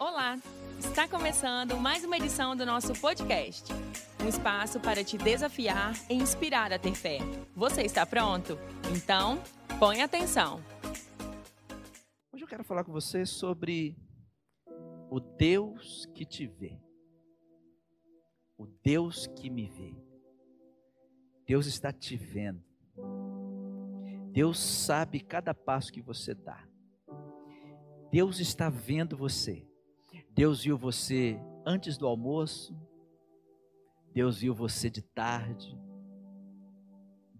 Olá! Está começando mais uma edição do nosso podcast. Um espaço para te desafiar e inspirar a ter fé. Você está pronto? Então, põe atenção. Hoje eu quero falar com você sobre o Deus que te vê. O Deus que me vê. Deus está te vendo. Deus sabe cada passo que você dá. Deus está vendo você. Deus viu você antes do almoço, Deus viu você de tarde.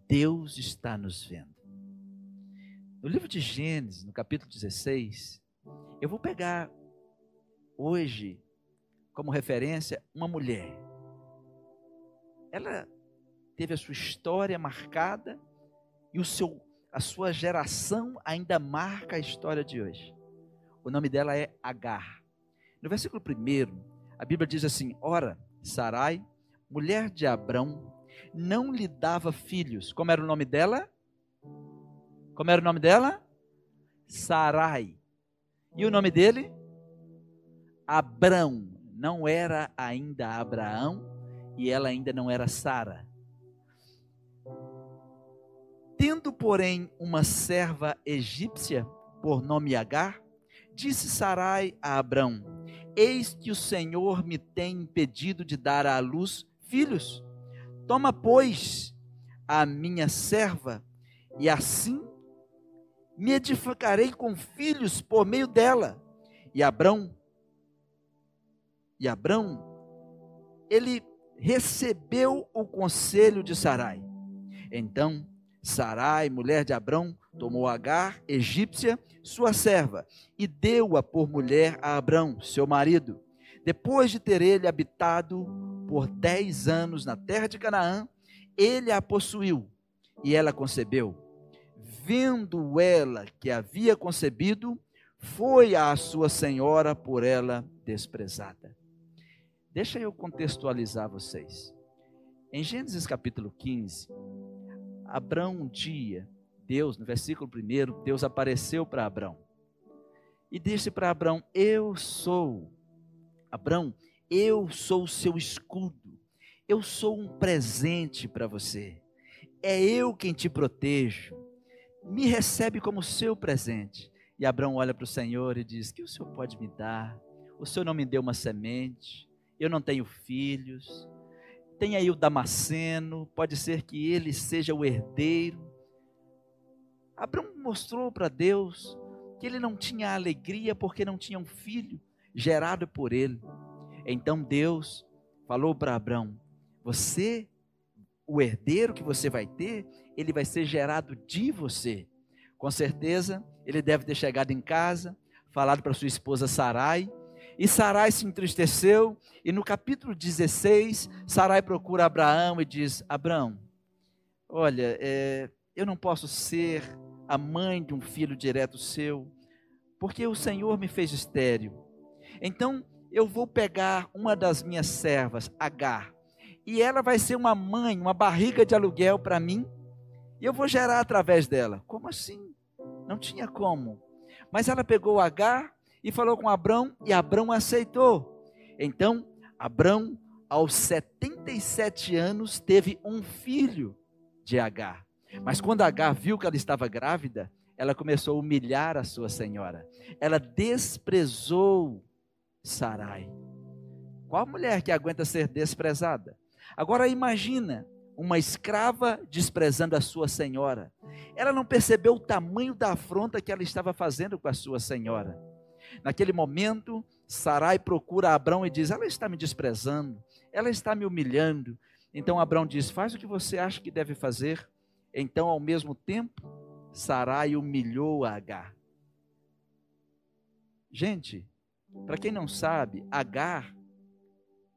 Deus está nos vendo. No livro de Gênesis, no capítulo 16, eu vou pegar hoje como referência uma mulher. Ela teve a sua história marcada e o seu, a sua geração ainda marca a história de hoje. O nome dela é Agar. No versículo 1, a Bíblia diz assim: Ora, Sarai, mulher de Abrão, não lhe dava filhos. Como era o nome dela? Como era o nome dela? Sarai. E o nome dele? Abrão. Não era ainda Abraão e ela ainda não era Sara. Tendo, porém, uma serva egípcia, por nome Agar, disse Sarai a Abrão: Eis que o Senhor me tem impedido de dar à luz filhos. Toma, pois, a minha serva, e assim me edificarei com filhos por meio dela. E Abrão, e Abrão, ele recebeu o conselho de Sarai. Então, Sarai, mulher de Abrão, tomou Agar, egípcia, sua serva, e deu-a por mulher a Abrão, seu marido. Depois de ter ele habitado por dez anos na terra de Canaã, ele a possuiu e ela concebeu. Vendo ela que havia concebido, foi à sua senhora por ela desprezada. Deixa eu contextualizar vocês. Em Gênesis capítulo 15, Abrão um dia Deus, no versículo 1, Deus apareceu para Abraão e disse para Abraão: Eu sou, Abraão, eu sou o seu escudo, eu sou um presente para você, é eu quem te protejo, me recebe como seu presente. E Abraão olha para o Senhor e diz: Que o Senhor pode me dar? O Senhor não me deu uma semente, eu não tenho filhos. Tem aí o Damasceno, pode ser que ele seja o herdeiro. Abraão mostrou para Deus que ele não tinha alegria porque não tinha um filho gerado por ele. Então Deus falou para Abraão: Você, o herdeiro que você vai ter, ele vai ser gerado de você. Com certeza, ele deve ter chegado em casa, falado para sua esposa Sarai, e Sarai se entristeceu, e no capítulo 16, Sarai procura Abraão e diz: Abraão, olha, é, eu não posso ser a mãe de um filho direto seu, porque o Senhor me fez estéril. Então eu vou pegar uma das minhas servas, Agar, e ela vai ser uma mãe, uma barriga de aluguel para mim, e eu vou gerar através dela. Como assim? Não tinha como. Mas ela pegou Agar e falou com Abrão, e Abrão aceitou. Então, Abrão, aos 77 anos, teve um filho de Agar. Mas quando Agar viu que ela estava grávida, ela começou a humilhar a sua senhora. Ela desprezou Sarai. Qual mulher que aguenta ser desprezada? Agora imagina uma escrava desprezando a sua senhora. Ela não percebeu o tamanho da afronta que ela estava fazendo com a sua senhora. Naquele momento, Sarai procura Abrão e diz: Ela está me desprezando, ela está me humilhando. Então Abrão diz: Faz o que você acha que deve fazer. Então, ao mesmo tempo, Sarai humilhou Agar. Gente, para quem não sabe, Agar,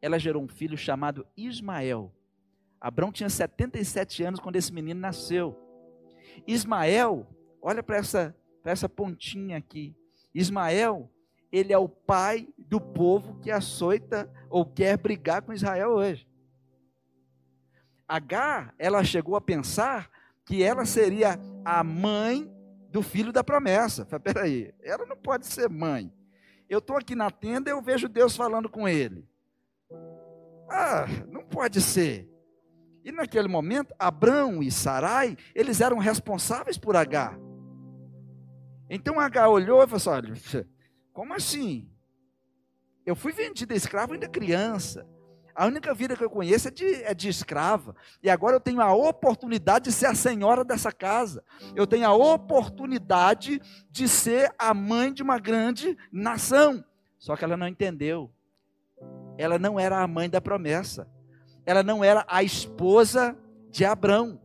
ela gerou um filho chamado Ismael. Abrão tinha 77 anos quando esse menino nasceu. Ismael, olha para essa, essa pontinha aqui. Ismael, ele é o pai do povo que açoita ou quer brigar com Israel hoje. Agar, ela chegou a pensar que ela seria a mãe do filho da promessa. Falei, peraí, ela não pode ser mãe. Eu estou aqui na tenda e eu vejo Deus falando com ele. Ah, não pode ser. E naquele momento, Abrão e Sarai, eles eram responsáveis por H. Então H olhou e falou assim: olha, como assim? Eu fui vendida escravo ainda criança. A única vida que eu conheço é de, é de escrava. E agora eu tenho a oportunidade de ser a senhora dessa casa. Eu tenho a oportunidade de ser a mãe de uma grande nação. Só que ela não entendeu. Ela não era a mãe da promessa. Ela não era a esposa de Abrão.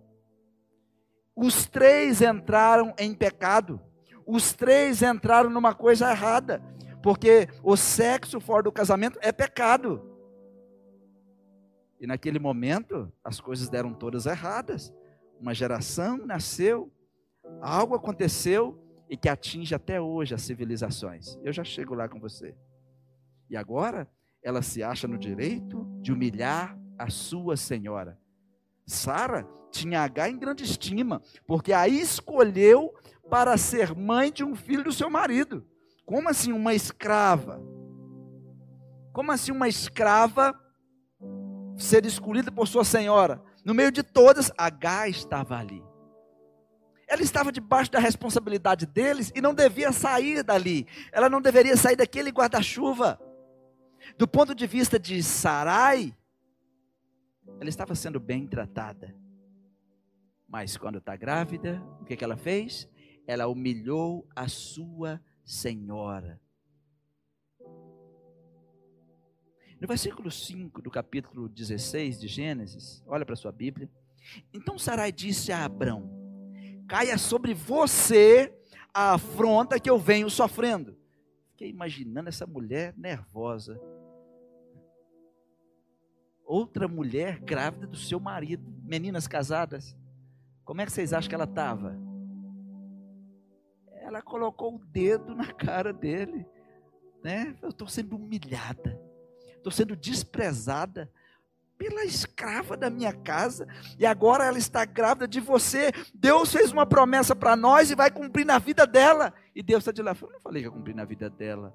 Os três entraram em pecado. Os três entraram numa coisa errada. Porque o sexo fora do casamento é pecado. E naquele momento, as coisas deram todas erradas. Uma geração nasceu, algo aconteceu e que atinge até hoje as civilizações. Eu já chego lá com você. E agora, ela se acha no direito de humilhar a sua senhora. Sara tinha H em grande estima, porque a escolheu para ser mãe de um filho do seu marido. Como assim uma escrava? Como assim uma escrava ser escolhida por sua senhora. No meio de todas, H estava ali. Ela estava debaixo da responsabilidade deles e não devia sair dali. Ela não deveria sair daquele guarda-chuva. Do ponto de vista de Sarai, ela estava sendo bem tratada. Mas quando está grávida, o que, que ela fez? Ela humilhou a sua senhora. No versículo 5 do capítulo 16 de Gênesis, olha para sua Bíblia. Então Sarai disse a Abrão: Caia sobre você a afronta que eu venho sofrendo. Fiquei imaginando essa mulher nervosa. Outra mulher grávida do seu marido, meninas casadas. Como é que vocês acham que ela estava? Ela colocou o dedo na cara dele, né? Eu estou sendo humilhada estou sendo desprezada pela escrava da minha casa, e agora ela está grávida de você. Deus fez uma promessa para nós e vai cumprir na vida dela. E Deus está de lá, eu não falei que ia cumprir na vida dela.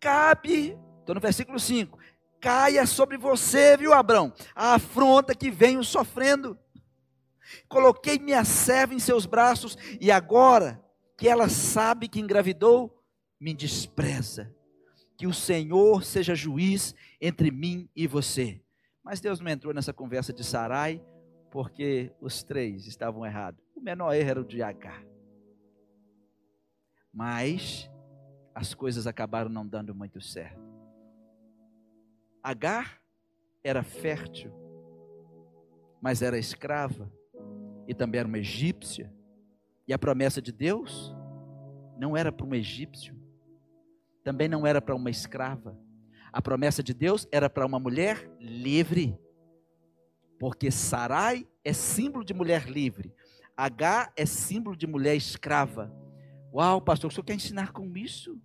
Cabe, estou no versículo 5, caia sobre você, viu, Abrão, a afronta que venho sofrendo. Coloquei minha serva em seus braços, e agora que ela sabe que engravidou, me despreza que o Senhor seja juiz entre mim e você. Mas Deus não entrou nessa conversa de Sarai, porque os três estavam errados. O menor erro era o de Agar. Mas as coisas acabaram não dando muito certo. Agar era fértil, mas era escrava e também era uma egípcia. E a promessa de Deus não era para um egípcio, também não era para uma escrava. A promessa de Deus era para uma mulher livre. Porque Sarai é símbolo de mulher livre. H é símbolo de mulher escrava. Uau, pastor, o senhor quer ensinar com isso?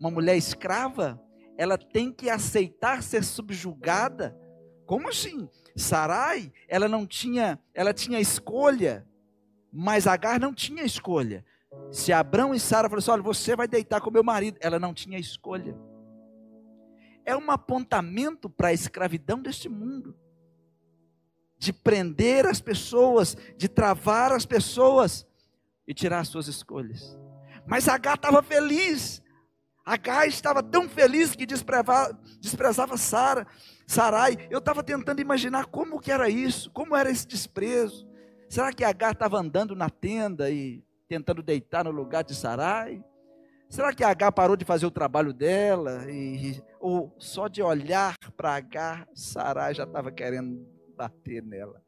Uma mulher escrava, ela tem que aceitar ser subjugada. Como assim? Sarai, ela não tinha, ela tinha escolha, mas Agar não tinha escolha. Se Abraão e Sara falaram assim: olha, você vai deitar com meu marido, ela não tinha escolha. É um apontamento para a escravidão deste mundo, de prender as pessoas, de travar as pessoas e tirar as suas escolhas. Mas H estava feliz. H estava tão feliz que desprezava, desprezava Sara, Sarai. Eu estava tentando imaginar como que era isso, como era esse desprezo. Será que H estava andando na tenda e tentando deitar no lugar de Sarai? Será que a H parou de fazer o trabalho dela? E, ou só de olhar para H, Sarai já estava querendo bater nela?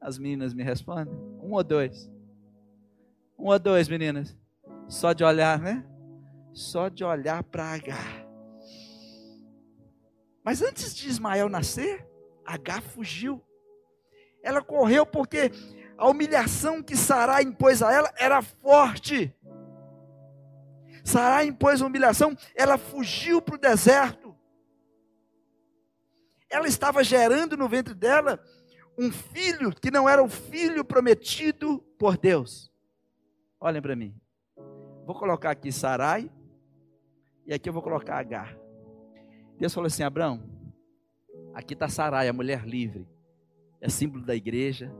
As meninas me respondem? Um ou dois? Um ou dois, meninas? Só de olhar, né? Só de olhar para H. Mas antes de Ismael nascer, H fugiu. Ela correu porque a humilhação que Sarai impôs a ela era forte. Sarai impôs a humilhação, ela fugiu para o deserto. Ela estava gerando no ventre dela um filho que não era o filho prometido por Deus. Olhem para mim. vou colocar aqui Sarai e aqui eu vou colocar Agar. Deus falou assim: Abraão, aqui está Sarai, a mulher livre. É símbolo da igreja,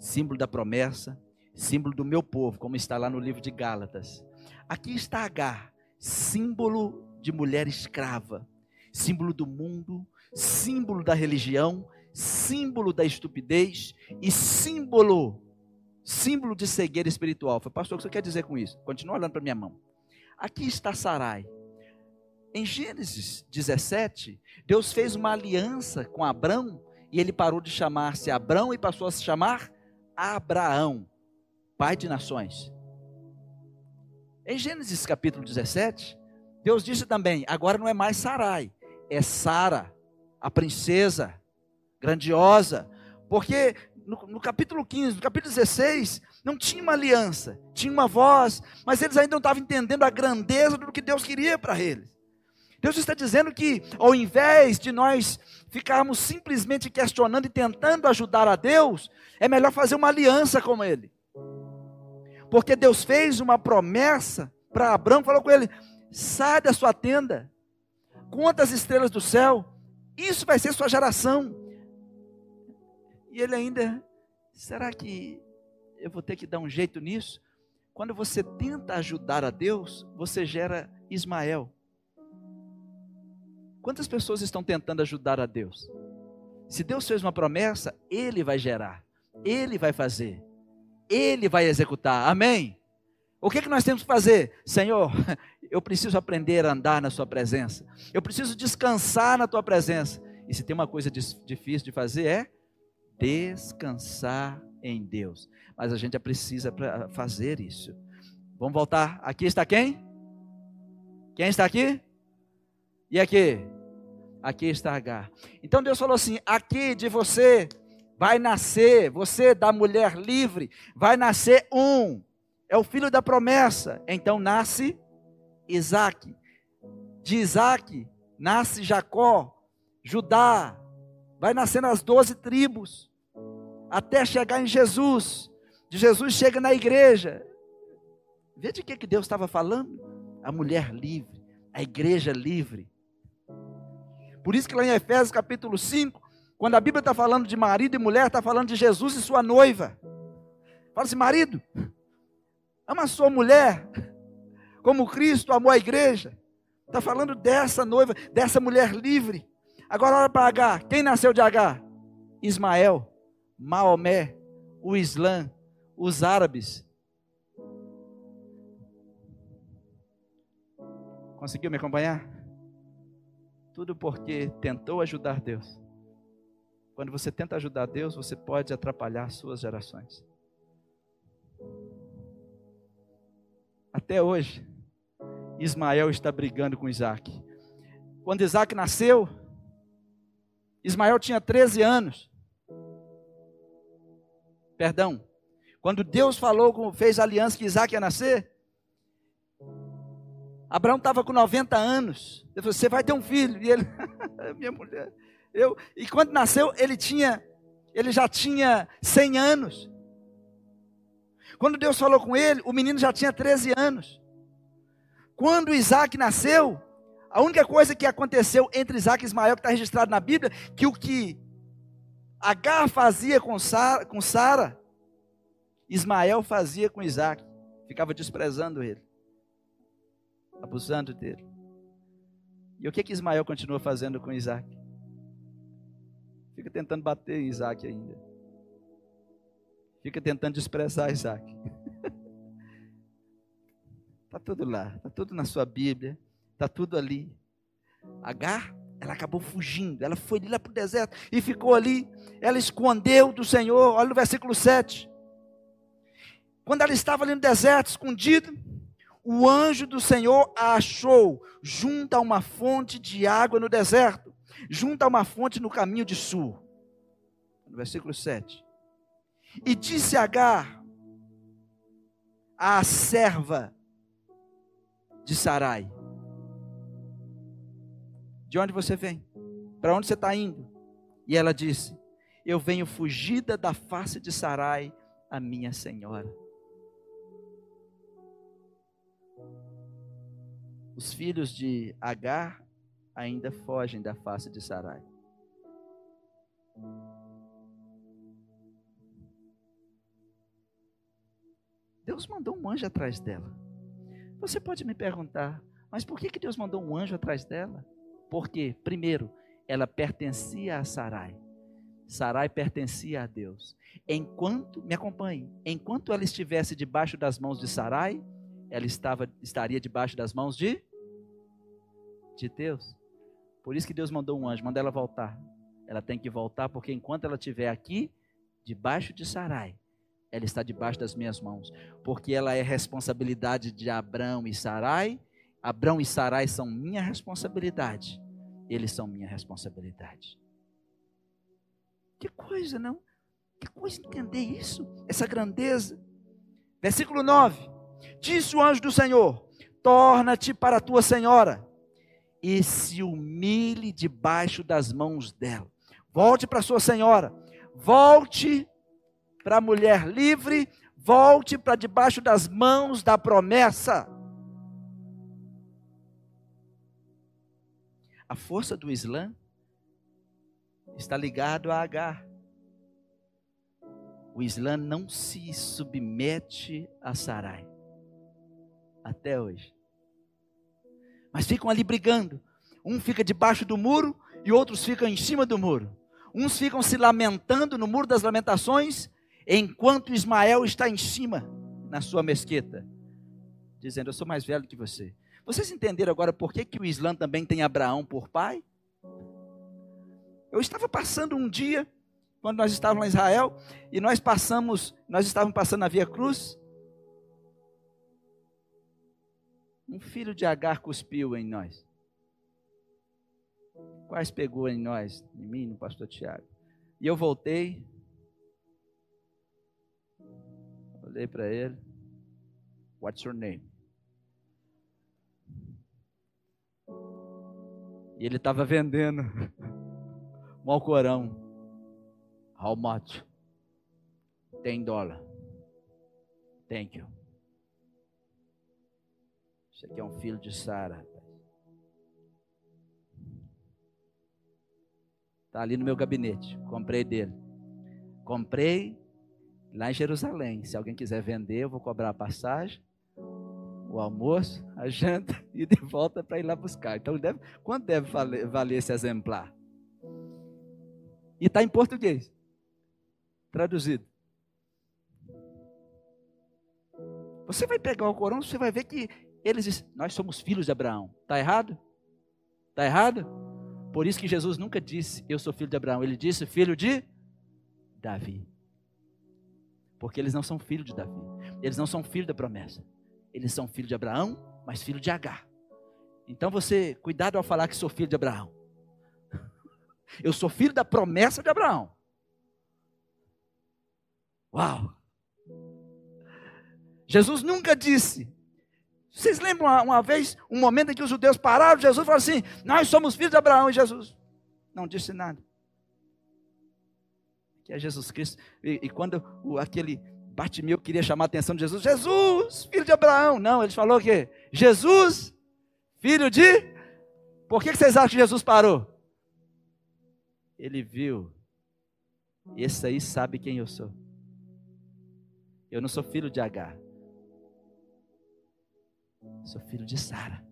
símbolo da promessa, símbolo do meu povo, como está lá no livro de Gálatas. Aqui está Agar, símbolo de mulher escrava, símbolo do mundo, símbolo da religião, símbolo da estupidez e símbolo símbolo de cegueira espiritual. Foi, pastor, o que você quer dizer com isso? Continua olhando para minha mão. Aqui está Sarai. Em Gênesis 17, Deus fez uma aliança com Abrão e ele parou de chamar-se Abrão e passou a se chamar Abraão, pai de nações. Em Gênesis capítulo 17, Deus disse também: agora não é mais Sarai, é Sara, a princesa grandiosa, porque no, no, capítulo 15, no capítulo 16, não tinha uma aliança, tinha uma voz, mas eles ainda não estavam entendendo a grandeza do que Deus queria para eles. Deus está dizendo que, ao invés de nós ficarmos simplesmente questionando e tentando ajudar a Deus, é melhor fazer uma aliança com Ele. Porque Deus fez uma promessa para Abraão, falou com ele: sai da sua tenda, conta as estrelas do céu, isso vai ser sua geração. E ele ainda, será que eu vou ter que dar um jeito nisso? Quando você tenta ajudar a Deus, você gera Ismael. Quantas pessoas estão tentando ajudar a Deus? Se Deus fez uma promessa, Ele vai gerar, Ele vai fazer, Ele vai executar. Amém? O que, é que nós temos que fazer? Senhor, eu preciso aprender a andar na Sua presença, eu preciso descansar na Tua presença. E se tem uma coisa difícil de fazer, é descansar em Deus. Mas a gente precisa fazer isso. Vamos voltar. Aqui está quem? Quem está aqui? E aqui? Aqui está H. Então Deus falou assim: aqui de você vai nascer, você da mulher livre, vai nascer um. É o filho da promessa. Então nasce Isaac. De Isaac nasce Jacó, Judá. Vai nascer nas doze tribos. Até chegar em Jesus. De Jesus chega na igreja. Vê de que, que Deus estava falando? A mulher livre, a igreja livre. Por isso que lá em Efésios capítulo 5, quando a Bíblia está falando de marido e mulher, está falando de Jesus e sua noiva. Fala assim, marido, ama a sua mulher, como Cristo amou a igreja. Está falando dessa noiva, dessa mulher livre. Agora olha para H. Quem nasceu de H? Ismael, Maomé, o Islã, os árabes. Conseguiu me acompanhar? Tudo porque tentou ajudar Deus. Quando você tenta ajudar Deus, você pode atrapalhar suas gerações. Até hoje, Ismael está brigando com Isaac. Quando Isaac nasceu, Ismael tinha 13 anos. Perdão. Quando Deus falou, fez aliança que Isaac ia nascer, Abraão estava com 90 anos. Ele falou: Você vai ter um filho. E ele, minha mulher. Eu, e quando nasceu, ele tinha, ele já tinha 100 anos. Quando Deus falou com ele, o menino já tinha 13 anos. Quando Isaac nasceu, a única coisa que aconteceu entre Isaac e Ismael, que está registrado na Bíblia, que o que Agar fazia com Sara, com Sara, Ismael fazia com Isaac. Ficava desprezando ele abusando dele. E o que que Ismael continua fazendo com Isaac? Fica tentando bater em Isaac ainda. Fica tentando desprezar Isaac. Está tudo lá, está tudo na sua Bíblia, está tudo ali. Agar, ela acabou fugindo, ela foi lá para o deserto e ficou ali. Ela escondeu do Senhor, olha no versículo 7. Quando ela estava ali no deserto, escondido, o anjo do Senhor a achou junto a uma fonte de água no deserto, junto a uma fonte no caminho de sul. No versículo 7. E disse Agar, a serva de Sarai: De onde você vem? Para onde você está indo? E ela disse: Eu venho fugida da face de Sarai, a minha senhora. Os filhos de Agar ainda fogem da face de Sarai. Deus mandou um anjo atrás dela. Você pode me perguntar, mas por que, que Deus mandou um anjo atrás dela? Porque, primeiro, ela pertencia a Sarai. Sarai pertencia a Deus. Enquanto, me acompanhe, enquanto ela estivesse debaixo das mãos de Sarai, ela estava, estaria debaixo das mãos de, de Deus. Por isso que Deus mandou um anjo, manda ela voltar. Ela tem que voltar, porque enquanto ela estiver aqui, debaixo de Sarai, ela está debaixo das minhas mãos. Porque ela é responsabilidade de Abraão e Sarai. Abraão e Sarai são minha responsabilidade. Eles são minha responsabilidade. Que coisa, não? Que coisa entender isso, essa grandeza. Versículo 9: Disse o anjo do Senhor: Torna-te para a tua senhora e se humilhe debaixo das mãos dela. Volte para sua senhora, volte para a mulher livre, volte para debaixo das mãos da promessa. A força do Islã está ligado a Agar. O Islã não se submete a Sarai. Até hoje. Mas ficam ali brigando. Um fica debaixo do muro e outros ficam em cima do muro. Uns ficam se lamentando no muro das lamentações, enquanto Ismael está em cima na sua mesquita, dizendo: Eu sou mais velho que você. Vocês entenderam agora por que, que o Islã também tem Abraão por pai? Eu estava passando um dia, quando nós estávamos em Israel, e nós passamos, nós estávamos passando na Via Cruz. Um filho de Agar cuspiu em nós. Quais pegou em nós? Em mim, no pastor Tiago. E eu voltei. Olhei para ele. What's your name? E ele estava vendendo um Alcorão. How much? Tem dólar. Thank you. Isso aqui é um filho de Sara. Está ali no meu gabinete. Comprei dele. Comprei lá em Jerusalém. Se alguém quiser vender, eu vou cobrar a passagem, o almoço, a janta e de volta para ir lá buscar. Então, deve, quanto deve valer, valer esse exemplar? E está em português. Traduzido. Você vai pegar o Corão, você vai ver que eles dizem, nós somos filhos de Abraão. Está errado? Está errado? Por isso que Jesus nunca disse, eu sou filho de Abraão. Ele disse, filho de Davi. Porque eles não são filhos de Davi. Eles não são filhos da promessa. Eles são filhos de Abraão, mas filho de Agar. Então você, cuidado ao falar que sou filho de Abraão. Eu sou filho da promessa de Abraão. Uau! Jesus nunca disse. Vocês lembram uma, uma, vez, um momento em que os judeus pararam, Jesus falou assim: Nós somos filhos de Abraão, e Jesus não disse nada. Que é Jesus Cristo. E, e quando o, aquele Bartimeu queria chamar a atenção de Jesus, Jesus, filho de Abraão. Não, ele falou o quê? Jesus, filho de. Por que vocês acham que Jesus parou? ele viu, esse aí sabe quem eu sou. Eu não sou filho de Agar. Sou filho de Sara.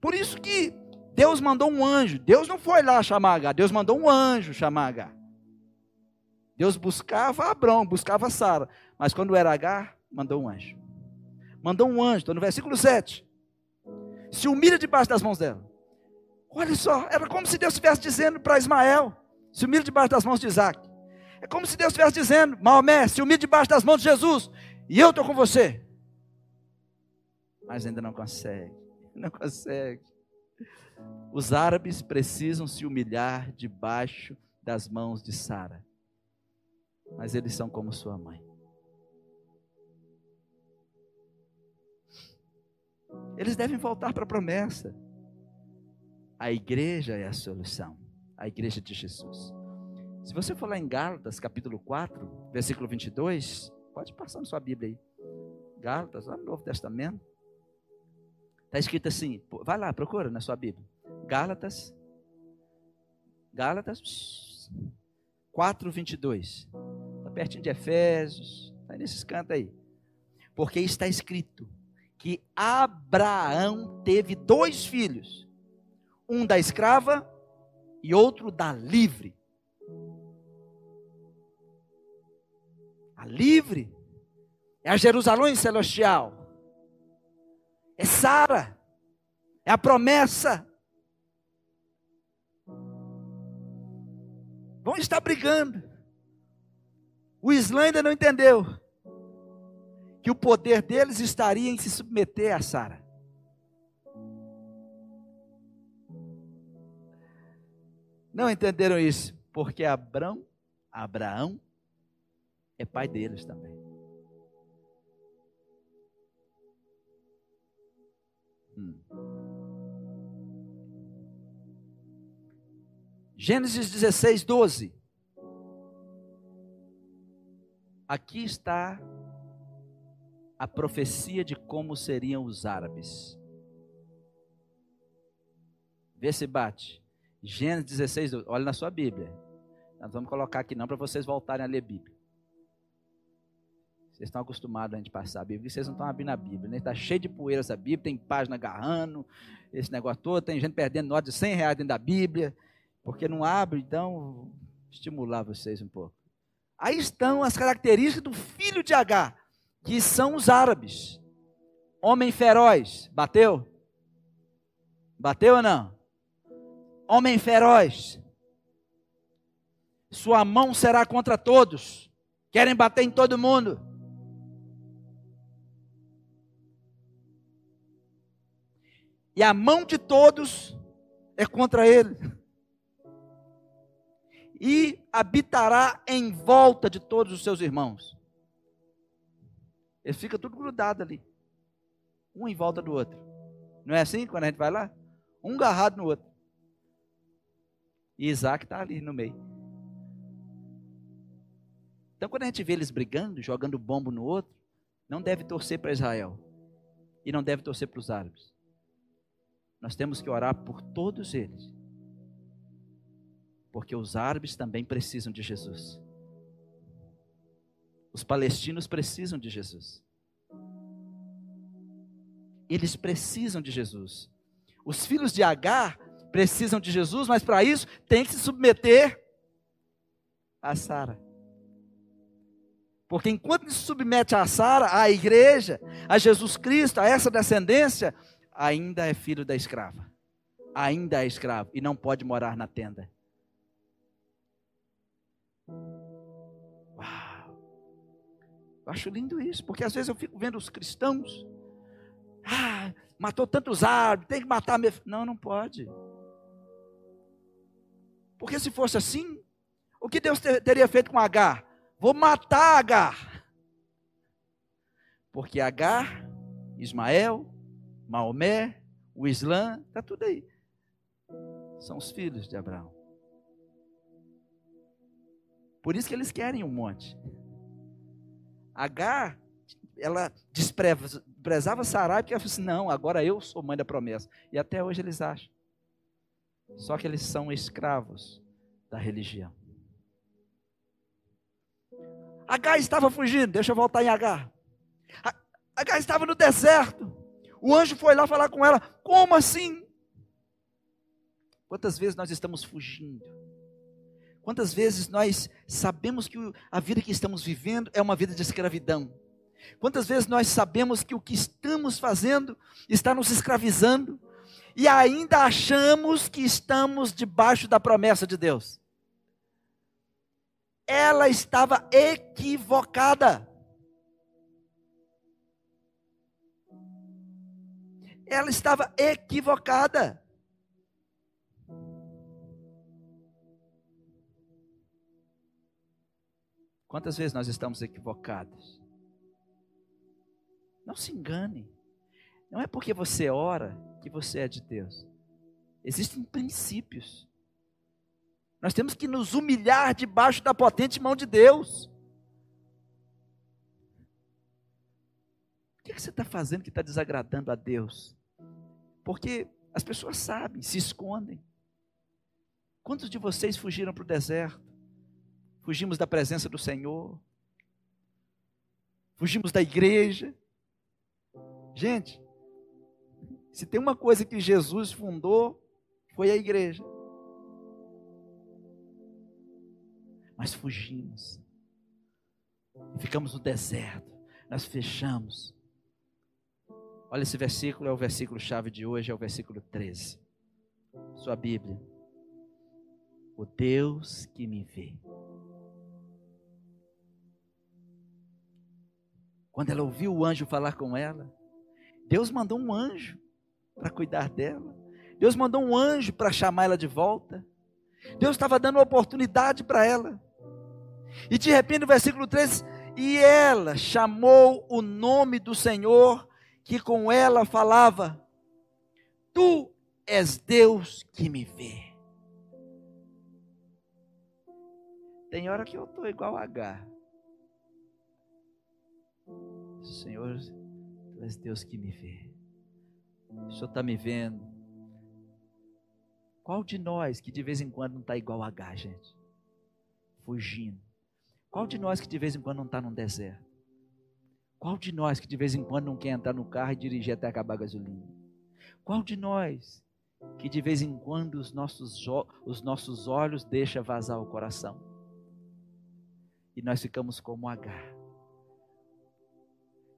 Por isso que Deus mandou um anjo. Deus não foi lá chamar Agar. Deus mandou um anjo chamar Agar. Deus buscava Abraão, buscava Sara. Mas quando era Agar, mandou um anjo mandou um anjo, estou no versículo 7. Se humilha debaixo das mãos dela. Olha só, era como se Deus estivesse dizendo para Ismael: se humilha debaixo das mãos de Isaac. É como se Deus estivesse dizendo: Maomé, se humilha debaixo das mãos de Jesus, e eu estou com você. Mas ainda não consegue, não consegue. Os árabes precisam se humilhar debaixo das mãos de Sara, mas eles são como sua mãe. Eles devem voltar para a promessa. A igreja é a solução. A igreja de Jesus. Se você for lá em Gálatas, capítulo 4, versículo 22, pode passar na sua Bíblia aí. Gálatas, lá no Novo Testamento. Está escrito assim, vai lá, procura na sua Bíblia. Gálatas, Gálatas 4, 22. Está pertinho de Efésios, está nesses cantos aí. Porque está escrito que Abraão teve dois filhos, um da escrava e outro da livre. A livre é a Jerusalém celestial, é Sara, é a promessa. Vão estar brigando. O Islã ainda não entendeu que o poder deles estaria em se submeter a Sara. Não entenderam isso, porque Abraão, Abraão é pai deles também. Hum. Gênesis 16, 12. Aqui está a profecia de como seriam os árabes. Vê se bate. Gênesis 16, 12. olha na sua Bíblia. Nós vamos colocar aqui não para vocês voltarem a ler Bíblia. Vocês estão acostumados a gente passar a Bíblia, vocês não estão abrindo a Bíblia, né? Está cheio de poeira essa Bíblia, tem página agarrando, esse negócio todo, tem gente perdendo nota de 100 reais dentro da Bíblia, porque não abre, então, estimular vocês um pouco. Aí estão as características do filho de Agar, que são os árabes. Homem feroz, bateu? Bateu ou não? Homem feroz. Sua mão será contra todos. Querem bater em todo mundo. e a mão de todos é contra ele. E habitará em volta de todos os seus irmãos. Ele fica tudo grudado ali, um em volta do outro. Não é assim quando a gente vai lá? Um garrado no outro. E Isaac está ali no meio. Então, quando a gente vê eles brigando, jogando bombo no outro, não deve torcer para Israel. E não deve torcer para os árabes nós temos que orar por todos eles. Porque os árabes também precisam de Jesus. Os palestinos precisam de Jesus. Eles precisam de Jesus. Os filhos de Agar precisam de Jesus, mas para isso tem que se submeter a Sara. Porque enquanto se submete a Sara, a igreja, a Jesus Cristo, a essa descendência, ainda é filho da escrava. Ainda é escravo e não pode morar na tenda. Uau! Eu acho lindo isso, porque às vezes eu fico vendo os cristãos. Ah, matou tantos árabes, tem que matar meu. Não, não pode. Porque se fosse assim, o que Deus teria feito com Agar? Vou matar Agar. Porque Agar, Ismael, Maomé, o Islã, está tudo aí. São os filhos de Abraão. Por isso que eles querem um monte. Agar, ela desprezava Sarai porque ela falou assim: não, agora eu sou mãe da promessa. E até hoje eles acham. Só que eles são escravos da religião. Agar estava fugindo, deixa eu voltar em Agar. Agar estava no deserto. O anjo foi lá falar com ela: Como assim? Quantas vezes nós estamos fugindo? Quantas vezes nós sabemos que a vida que estamos vivendo é uma vida de escravidão? Quantas vezes nós sabemos que o que estamos fazendo está nos escravizando e ainda achamos que estamos debaixo da promessa de Deus? Ela estava equivocada. ela estava equivocada. Quantas vezes nós estamos equivocados? Não se engane. Não é porque você ora que você é de Deus. Existem princípios. Nós temos que nos humilhar debaixo da potente mão de Deus. O que você está fazendo que está desagradando a Deus? Porque as pessoas sabem, se escondem. Quantos de vocês fugiram para o deserto? Fugimos da presença do Senhor? Fugimos da igreja? Gente, se tem uma coisa que Jesus fundou, foi a igreja. Mas fugimos. Ficamos no deserto. Nós fechamos. Olha esse versículo, é o versículo chave de hoje, é o versículo 13. Sua Bíblia. O Deus que me vê. Quando ela ouviu o anjo falar com ela, Deus mandou um anjo para cuidar dela. Deus mandou um anjo para chamar ela de volta. Deus estava dando uma oportunidade para ela. E de repente, no versículo 13, e ela chamou o nome do Senhor que com ela falava: Tu és Deus que me vê. Tem hora que eu estou igual a H. Senhor, Tu és Deus que me vê. O Senhor está me vendo. Qual de nós que de vez em quando não está igual a H, gente? Fugindo. Qual de nós que de vez em quando não está num deserto? Qual de nós que de vez em quando não quer entrar no carro e dirigir até acabar a gasolina? Qual de nós que de vez em quando os nossos, os nossos olhos deixa vazar o coração? E nós ficamos como H.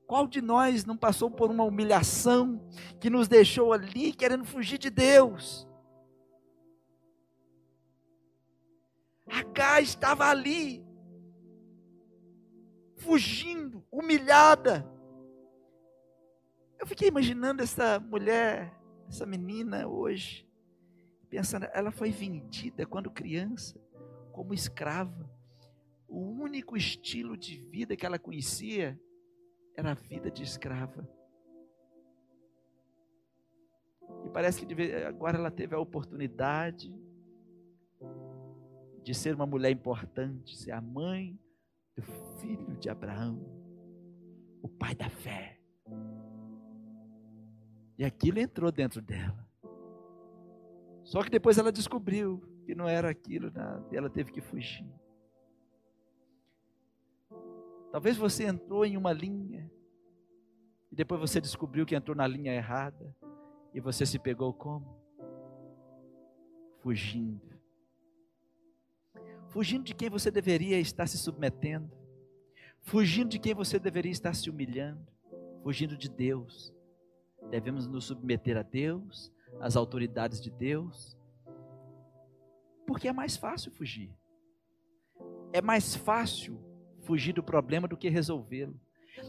Qual de nós não passou por uma humilhação que nos deixou ali querendo fugir de Deus? H estava ali, fugindo, humilhada. Eu fiquei imaginando essa mulher, essa menina hoje, pensando, ela foi vendida quando criança, como escrava. O único estilo de vida que ela conhecia era a vida de escrava. E parece que agora ela teve a oportunidade de ser uma mulher importante, ser a mãe do filho de Abraão, o pai da fé. E aquilo entrou dentro dela. Só que depois ela descobriu que não era aquilo, nada, e ela teve que fugir. Talvez você entrou em uma linha, e depois você descobriu que entrou na linha errada, e você se pegou como? Fugindo fugindo de quem você deveria estar se submetendo, fugindo de quem você deveria estar se humilhando, fugindo de Deus. Devemos nos submeter a Deus, às autoridades de Deus, porque é mais fácil fugir. É mais fácil fugir do problema do que resolvê-lo.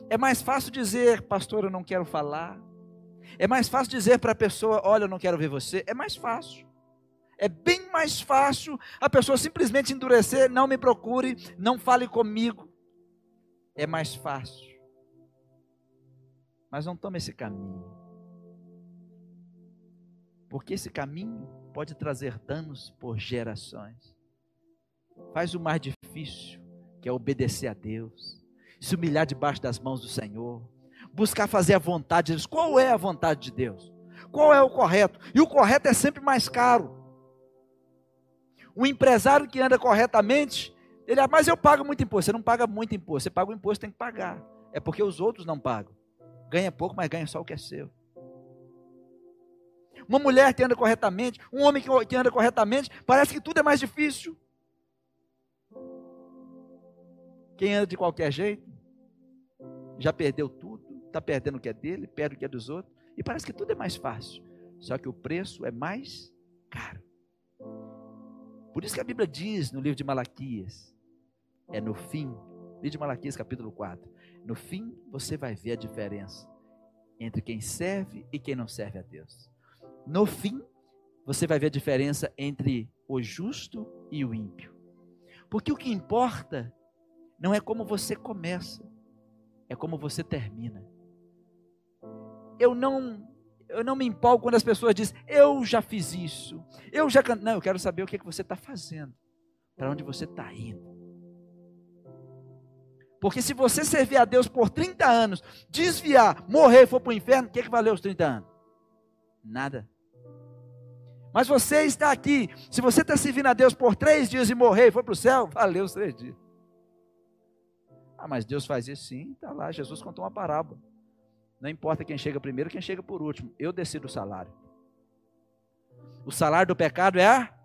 É mais fácil dizer, pastor, eu não quero falar. É mais fácil dizer para a pessoa, olha, eu não quero ver você. É mais fácil. É bem mais fácil a pessoa simplesmente endurecer, não me procure, não fale comigo. É mais fácil. Mas não tome esse caminho. Porque esse caminho pode trazer danos por gerações. Faz o mais difícil, que é obedecer a Deus, se humilhar debaixo das mãos do Senhor, buscar fazer a vontade de Deus. Qual é a vontade de Deus? Qual é o correto? E o correto é sempre mais caro. Um empresário que anda corretamente, ele, ah, mas eu pago muito imposto. Você não paga muito imposto, você paga o imposto, tem que pagar. É porque os outros não pagam. Ganha pouco, mas ganha só o que é seu. Uma mulher que anda corretamente, um homem que anda corretamente, parece que tudo é mais difícil. Quem anda de qualquer jeito, já perdeu tudo, está perdendo o que é dele, perde o que é dos outros, e parece que tudo é mais fácil. Só que o preço é mais caro. Por isso que a Bíblia diz no livro de Malaquias, é no fim, livro de Malaquias capítulo 4, no fim você vai ver a diferença entre quem serve e quem não serve a Deus. No fim, você vai ver a diferença entre o justo e o ímpio. Porque o que importa não é como você começa, é como você termina. Eu não eu não me empolgo quando as pessoas dizem, eu já fiz isso, eu já Não, eu quero saber o que, é que você está fazendo. para onde você está indo. Porque se você servir a Deus por 30 anos, desviar, morrer e for para o inferno, o que, que valeu os 30 anos? Nada. Mas você está aqui, se você está servindo a Deus por três dias e morrer e for para o céu, valeu os três dias. Ah, mas Deus faz isso sim, está lá. Jesus contou uma parábola. Não importa quem chega primeiro, quem chega por último. Eu decido o salário. O salário do pecado é a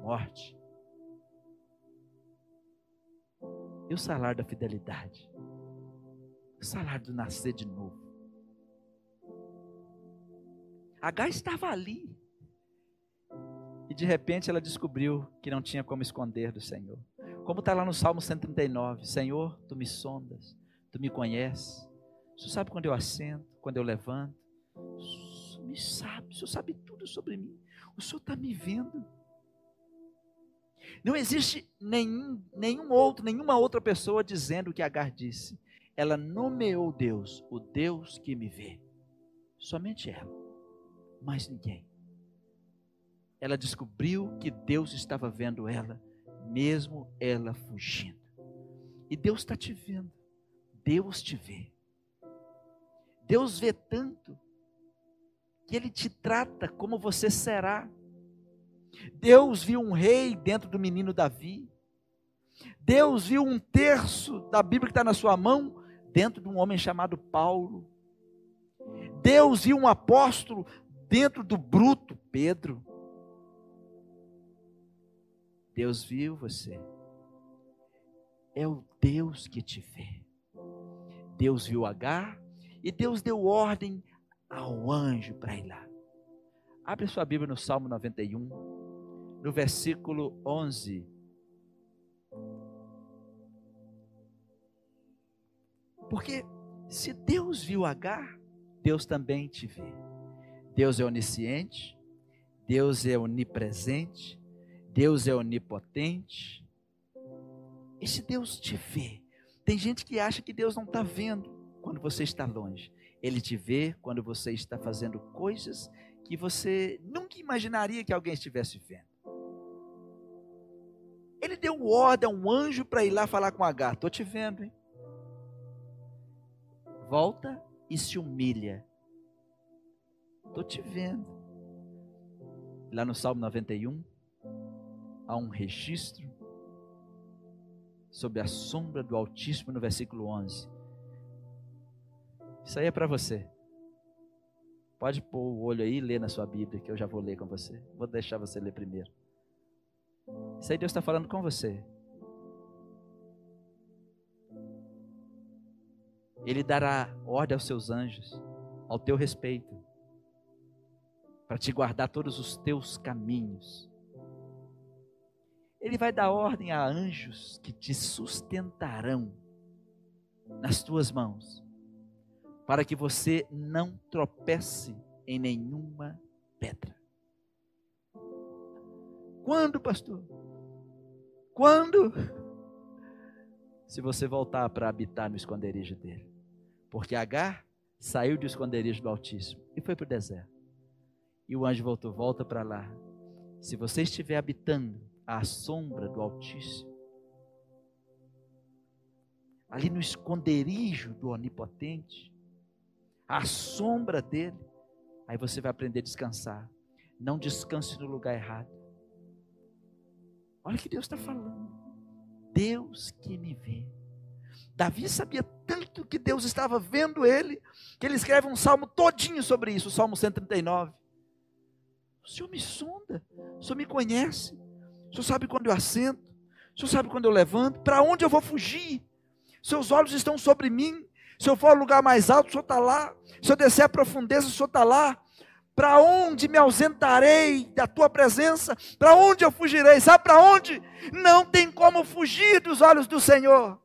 morte. E o salário da fidelidade? O salário do nascer de novo. H estava ali. E de repente ela descobriu que não tinha como esconder do Senhor. Como está lá no Salmo 139, Senhor, tu me sondas, tu me conheces. O Senhor sabe quando eu assento, quando eu levanto. O me sabe, o Senhor sabe tudo sobre mim. O Senhor está me vendo. Não existe nenhum, nenhum outro, nenhuma outra pessoa dizendo o que Agar disse. Ela nomeou Deus, o Deus que me vê. Somente ela, mais ninguém. Ela descobriu que Deus estava vendo ela mesmo ela fugindo. E Deus está te vendo, Deus te vê. Deus vê tanto que Ele te trata como você será. Deus viu um rei dentro do menino Davi. Deus viu um terço da Bíblia que está na sua mão dentro de um homem chamado Paulo. Deus viu um apóstolo dentro do bruto Pedro. Deus viu você. É o Deus que te vê. Deus viu Agar e Deus deu ordem ao anjo para ir lá. Abre sua Bíblia no Salmo 91, no versículo 11. Porque se Deus viu Agar, Deus também te vê. Deus é onisciente, Deus é onipresente, Deus é onipotente. Esse Deus te vê. Tem gente que acha que Deus não está vendo quando você está longe. Ele te vê quando você está fazendo coisas que você nunca imaginaria que alguém estivesse vendo. Ele deu ordem a um anjo para ir lá falar com Agar. Estou te vendo, hein? Volta e se humilha. Estou te vendo. Lá no Salmo 91, há um registro sobre a sombra do Altíssimo no versículo 11. Isso aí é para você. Pode pôr o olho aí e ler na sua Bíblia, que eu já vou ler com você. Vou deixar você ler primeiro. Isso aí Deus está falando com você. Ele dará ordem aos seus anjos, ao teu respeito, para te guardar todos os teus caminhos. Ele vai dar ordem a anjos que te sustentarão nas tuas mãos, para que você não tropece em nenhuma pedra. Quando, pastor? Quando? Se você voltar para habitar no esconderijo dele. Porque Agar saiu do esconderijo do Altíssimo e foi para o deserto. E o anjo voltou, volta para lá. Se você estiver habitando à sombra do Altíssimo, ali no esconderijo do Onipotente, à sombra dele, aí você vai aprender a descansar. Não descanse no lugar errado. Olha o que Deus está falando. Deus que me vê. Davi sabia tanto que Deus estava vendo ele, que ele escreve um salmo todinho sobre isso, o Salmo 139. O Senhor me sonda, o Senhor me conhece. O Senhor sabe quando eu assento, o Senhor sabe quando eu levanto, para onde eu vou fugir? Seus olhos estão sobre mim. Se eu for ao lugar mais alto, o Senhor está lá. Se eu descer a profundeza, o Senhor está lá. Para onde me ausentarei da tua presença? Para onde eu fugirei? Sabe para onde? Não tem como fugir dos olhos do Senhor.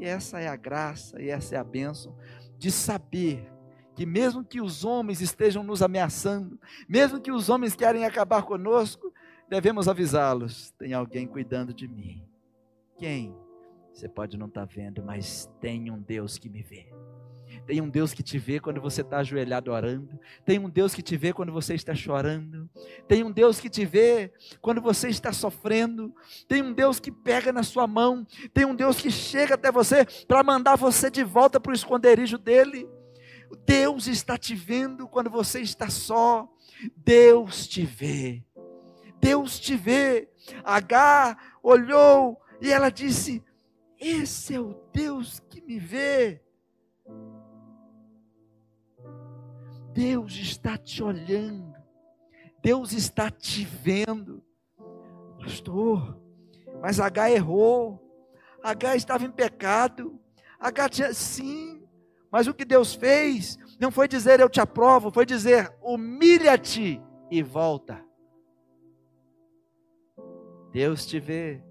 E essa é a graça, e essa é a bênção de saber que mesmo que os homens estejam nos ameaçando, mesmo que os homens querem acabar conosco, devemos avisá-los: tem alguém cuidando de mim. Quem? Você pode não estar tá vendo, mas tem um Deus que me vê. Tem um Deus que te vê quando você está ajoelhado orando. Tem um Deus que te vê quando você está chorando. Tem um Deus que te vê quando você está sofrendo. Tem um Deus que pega na sua mão. Tem um Deus que chega até você para mandar você de volta para o esconderijo dele. Deus está te vendo quando você está só. Deus te vê. Deus te vê. Agar olhou e ela disse: Esse é o Deus que me vê. Deus está te olhando. Deus está te vendo. Pastor, mas H errou. H estava em pecado. H tinha sim. Mas o que Deus fez não foi dizer eu te aprovo, foi dizer humilha-te e volta. Deus te vê.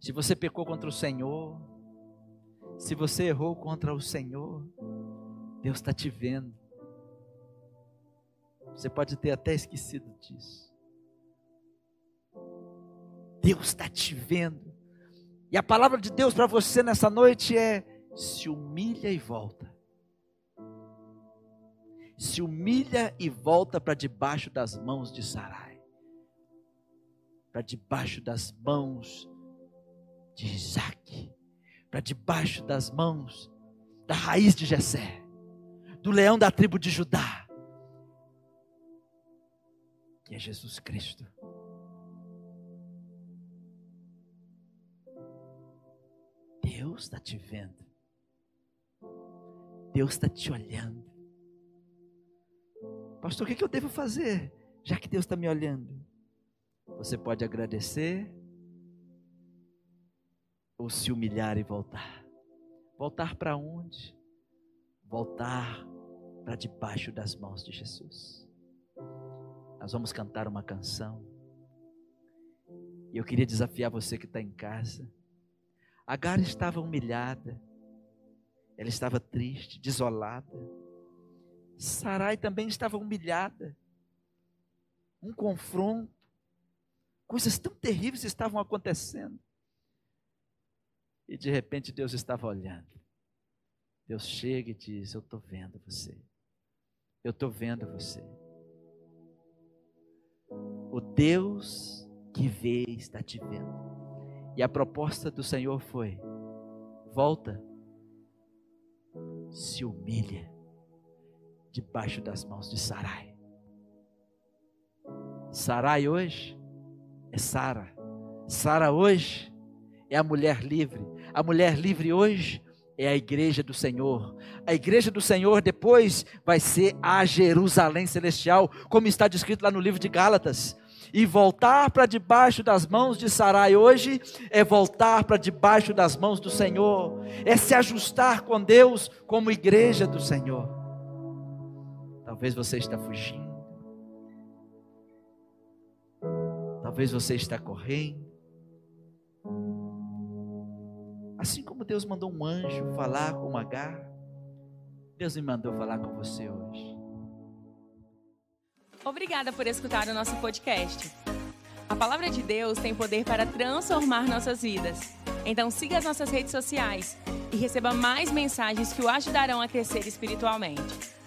Se você pecou contra o Senhor, se você errou contra o Senhor, Deus está te vendo. Você pode ter até esquecido disso. Deus está te vendo. E a palavra de Deus para você nessa noite é: se humilha e volta. Se humilha e volta para debaixo das mãos de Sarai. Para debaixo das mãos de Isaac. Para debaixo das mãos da raiz de Jessé. Do leão da tribo de Judá. Que é Jesus Cristo. Deus está te vendo. Deus está te olhando. Pastor, o que, eu devo fazer? Já que Deus está me olhando. Você pode agradecer ou se humilhar e voltar. Voltar para onde? Voltar para debaixo das mãos de Jesus. Nós vamos cantar uma canção. E eu queria desafiar você que está em casa. Agar estava humilhada, ela estava triste, desolada. Sarai também estava humilhada. Um confronto. Coisas tão terríveis estavam acontecendo. E de repente Deus estava olhando. Deus chega e diz: Eu estou vendo você. Eu estou vendo você. O Deus que vê está te vendo. E a proposta do Senhor foi: volta, se humilha debaixo das mãos de Sarai. Sarai hoje é Sara. Sara hoje é a mulher livre. A mulher livre hoje é a igreja do Senhor. A igreja do Senhor depois vai ser a Jerusalém celestial, como está descrito lá no livro de Gálatas. E voltar para debaixo das mãos de Sarai hoje é voltar para debaixo das mãos do Senhor, é se ajustar com Deus como igreja do Senhor. Talvez você está fugindo. Talvez você está correndo. Assim como Deus mandou um anjo falar com Agar, Deus me mandou falar com você hoje. Obrigada por escutar o nosso podcast. A palavra de Deus tem poder para transformar nossas vidas. Então siga as nossas redes sociais e receba mais mensagens que o ajudarão a crescer espiritualmente.